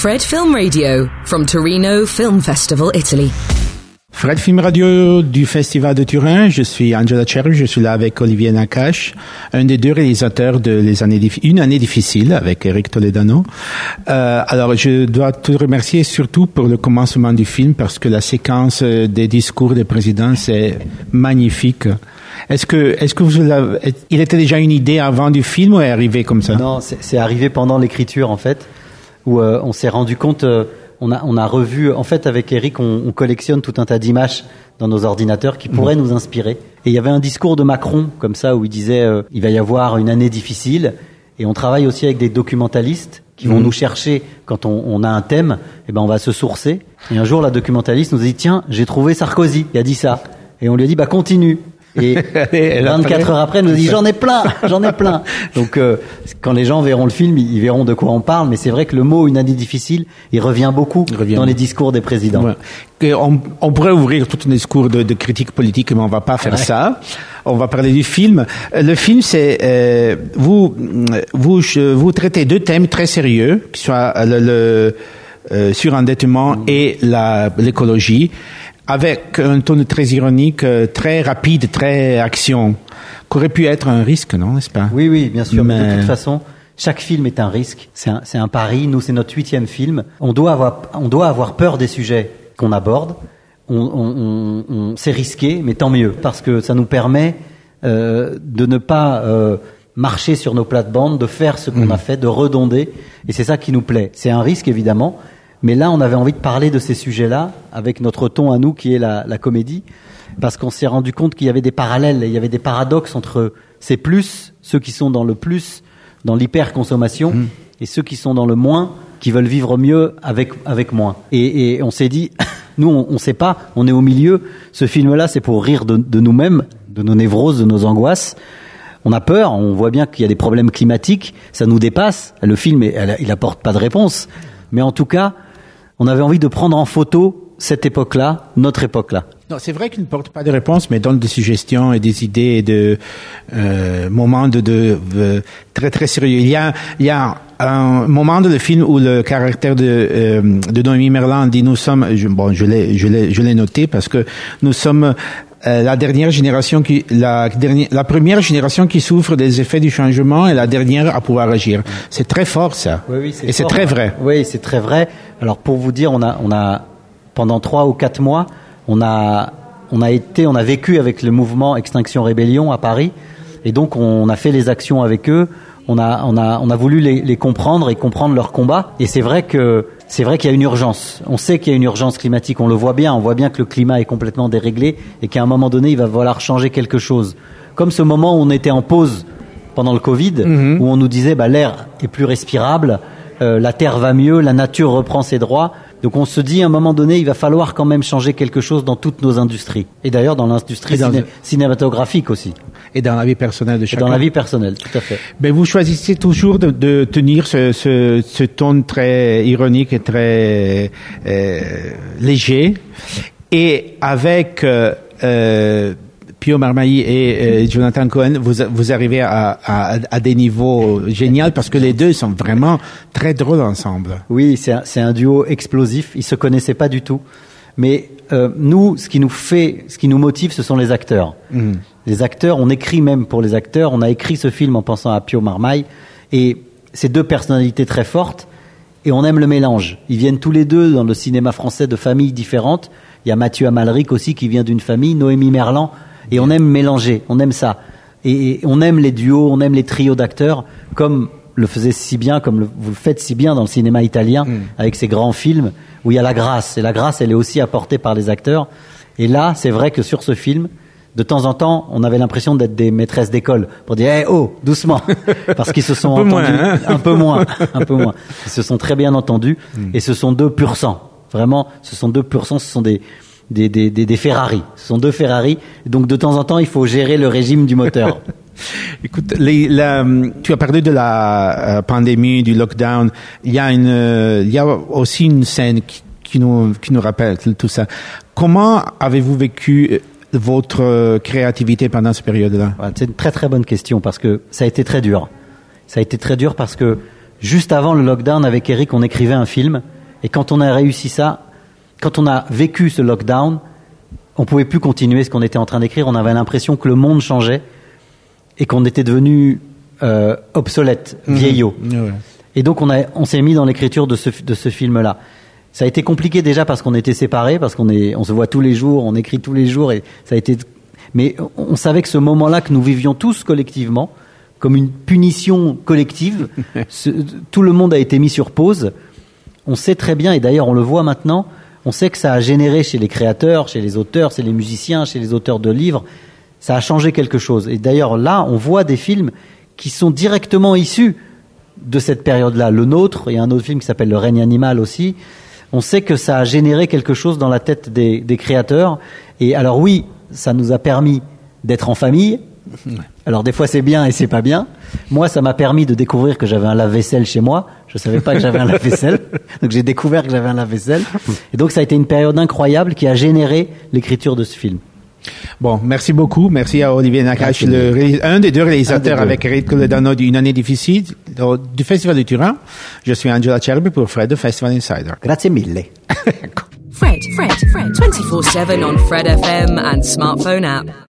Fred Film Radio from Torino Film Festival, Italy. Fred Film Radio du Festival de Turin. Je suis Angela Cherry. Je suis là avec Olivier Nakache, un des deux réalisateurs de les années une année difficile avec Eric Toledano. Euh, alors, je dois te remercier surtout pour le commencement du film parce que la séquence des discours des présidents c'est magnifique. Est-ce que, est-ce que vous il était déjà une idée avant du film ou est arrivé comme ça? Non, c'est arrivé pendant l'écriture en fait, où euh, on s'est rendu compte. Euh, on a, on a revu, en fait, avec Eric, on, on collectionne tout un tas d'images dans nos ordinateurs qui pourraient mmh. nous inspirer. Et il y avait un discours de Macron, comme ça, où il disait euh, il va y avoir une année difficile. Et on travaille aussi avec des documentalistes qui vont mmh. nous chercher quand on, on, a un thème. Et eh ben, on va se sourcer. Et un jour, la documentaliste nous a dit tiens, j'ai trouvé Sarkozy. Il a dit ça. Et on lui a dit bah continue. Et 24 heures après, elle nous dit j'en ai plein, j'en ai plein. Donc euh, quand les gens verront le film, ils verront de quoi on parle. Mais c'est vrai que le mot une année difficile, il revient beaucoup dans les discours des présidents. On, on, pourrait ouvrir tout un discours de, de, critique politique, mais on va pas faire ça. On va parler du film. Euh, le film, c'est euh, vous vous vous traitez deux thèmes très sérieux, qui sont le, le euh, surendettement et l'écologie avec un ton très ironique, euh, très rapide, très action, qu'aurait pu être un risque, non, n'est-ce pas? Oui, oui, bien sûr. Mais... De toute façon, chaque film est un risque. C'est un, un, pari. Nous, c'est notre huitième film. On doit avoir, on doit avoir peur des sujets qu'on aborde. On, on, on, c'est risqué, mais tant mieux, parce que ça nous permet euh, de ne pas euh, marcher sur nos plates-bandes, de faire ce qu'on mmh. a fait, de redonder. Et c'est ça qui nous plaît. C'est un risque, évidemment. Mais là, on avait envie de parler de ces sujets-là avec notre ton à nous qui est la, la comédie, parce qu'on s'est rendu compte qu'il y avait des parallèles, il y avait des paradoxes entre ces plus, ceux qui sont dans le plus, dans l'hyper-consommation, mmh. et ceux qui sont dans le moins, qui veulent vivre mieux avec, avec moins. Et, et on s'est dit, nous, on ne sait pas, on est au milieu. Ce film-là, c'est pour rire de, de nous-mêmes, de nos névroses, de nos angoisses. On a peur, on voit bien qu'il y a des problèmes climatiques, ça nous dépasse. Le film, il apporte pas de réponse. Mais en tout cas, on avait envie de prendre en photo cette époque-là, notre époque-là. Non, c'est vrai qu'il ne porte pas de réponse, mais donne des suggestions et des idées et de euh, moments de, de, très très sérieux. Il y a il y a un moment de le film où le caractère de euh, de Noémie Merlan dit nous sommes bon je l'ai je l'ai je l'ai noté parce que nous sommes euh, la dernière génération qui, la dernière, la première génération qui souffre des effets du changement et la dernière à pouvoir agir. C'est très fort ça. Oui, oui, et c'est très vrai. Oui, c'est très vrai. Alors pour vous dire, on a, on a pendant trois ou quatre mois, on a, on a été, on a vécu avec le mouvement Extinction Rébellion à Paris, et donc on a fait les actions avec eux. On a, on a, on a voulu les, les comprendre et comprendre leur combat. Et c'est vrai que c'est vrai qu'il y a une urgence. On sait qu'il y a une urgence climatique, on le voit bien, on voit bien que le climat est complètement déréglé et qu'à un moment donné, il va falloir changer quelque chose. Comme ce moment où on était en pause pendant le Covid, mhm. où on nous disait bah, l'air est plus respirable, euh, la terre va mieux, la nature reprend ses droits. Donc on se dit à un moment donné, il va falloir quand même changer quelque chose dans toutes nos industries. Et d'ailleurs dans l'industrie cinématographique aussi. Et dans la vie personnelle de chacun. Et dans la vie personnelle, tout à fait. Mais vous choisissez toujours de, de tenir ce, ce, ce, ton très ironique et très euh, léger. Et avec... Euh, euh Pio Marmailly et euh, Jonathan Cohen, vous, vous arrivez à, à, à, des niveaux géniaux parce que les deux sont vraiment très drôles ensemble. Oui, c'est un, un, duo explosif. Ils se connaissaient pas du tout, mais euh, nous, ce qui nous fait, ce qui nous motive, ce sont les acteurs. Mm. Les acteurs, on écrit même pour les acteurs. On a écrit ce film en pensant à Pio Marmaille et ces deux personnalités très fortes. Et on aime le mélange. Ils viennent tous les deux dans le cinéma français de familles différentes. Il y a Mathieu Amalric aussi qui vient d'une famille, Noémie Merlan et on aime mélanger, on aime ça. Et, on aime les duos, on aime les trios d'acteurs, comme le faisait si bien, comme vous le faites si bien dans le cinéma italien, mm. avec ces grands films où il y a la grâce. Et la grâce, elle est aussi apportée par les acteurs. Et là, c'est vrai que sur ce film, de temps en temps, on avait l'impression d'être des maîtresses d'école pour dire hey, oh doucement parce qu'ils se sont un peu entendus moins, hein un peu moins, un peu moins. Ils se sont très bien entendus mm. et ce sont deux pur sang. Vraiment, ce sont deux pur sang. Ce sont des des, des, des, des, Ferrari. Ce sont deux Ferrari. Donc de temps en temps, il faut gérer le régime du moteur. Écoute, les, la, tu as parlé de la euh, pandémie, du lockdown. Il y a une, euh, il y a aussi une scène qui, qui, nous, qui nous rappelle tout ça. Comment avez-vous vécu euh, votre créativité pendant cette période-là? C'est une très très bonne question parce que ça a été très dur. Ça a été très dur parce que juste avant le lockdown avec Eric, on écrivait un film. Et quand on a réussi ça, quand on a vécu ce lockdown, on pouvait plus continuer ce qu'on était en train d'écrire. On avait l'impression que le monde changeait et qu'on était devenu euh, obsolète, Mhm. vieillot. Ouais. Et donc on, a, on s'est mis dans l'écriture de ce, de ce film-là. Ça a été compliqué déjà parce qu'on était séparés, parce qu'on est, on se voit tous les jours, on écrit tous les jours, et ça a été. Mais on, on savait que ce moment-là que nous vivions tous collectivement, comme une punition collective, ce- tout le monde a été mis sur pause. On sait très bien, et d'ailleurs on le voit maintenant, on sait que ça a généré chez les créateurs, chez les auteurs, chez les musiciens, chez les auteurs de livres, ça a changé quelque chose. Et d'ailleurs là, on voit des films qui sont directement issus de cette période-là. Le nôtre, a un autre film qui s'appelle Le règne animal aussi. On sait que ça a généré quelque chose dans la tête des, des créateurs. Et alors oui, ça nous a permis d'être en famille. Alors des fois c'est bien et c'est pas bien. Moi, ça m'a permis de découvrir que j'avais un lave-vaisselle chez moi. Je savais pas que j'avais un lave-vaisselle, donc j'ai découvert que j'avais un lave-vaisselle. Et donc ça a été une période incroyable qui a généré l'écriture de ce film. Bon, merci beaucoup. Merci à Olivier Nakache, le un des deux réalisateurs des avec Eric Toledano d'une année difficile du Festival de Turin. Je suis Angela Cherby pour Fred de Festival Insider. Grazie mille. Fred, Fred, Fred, 24 7 on Fred FM and smartphone app.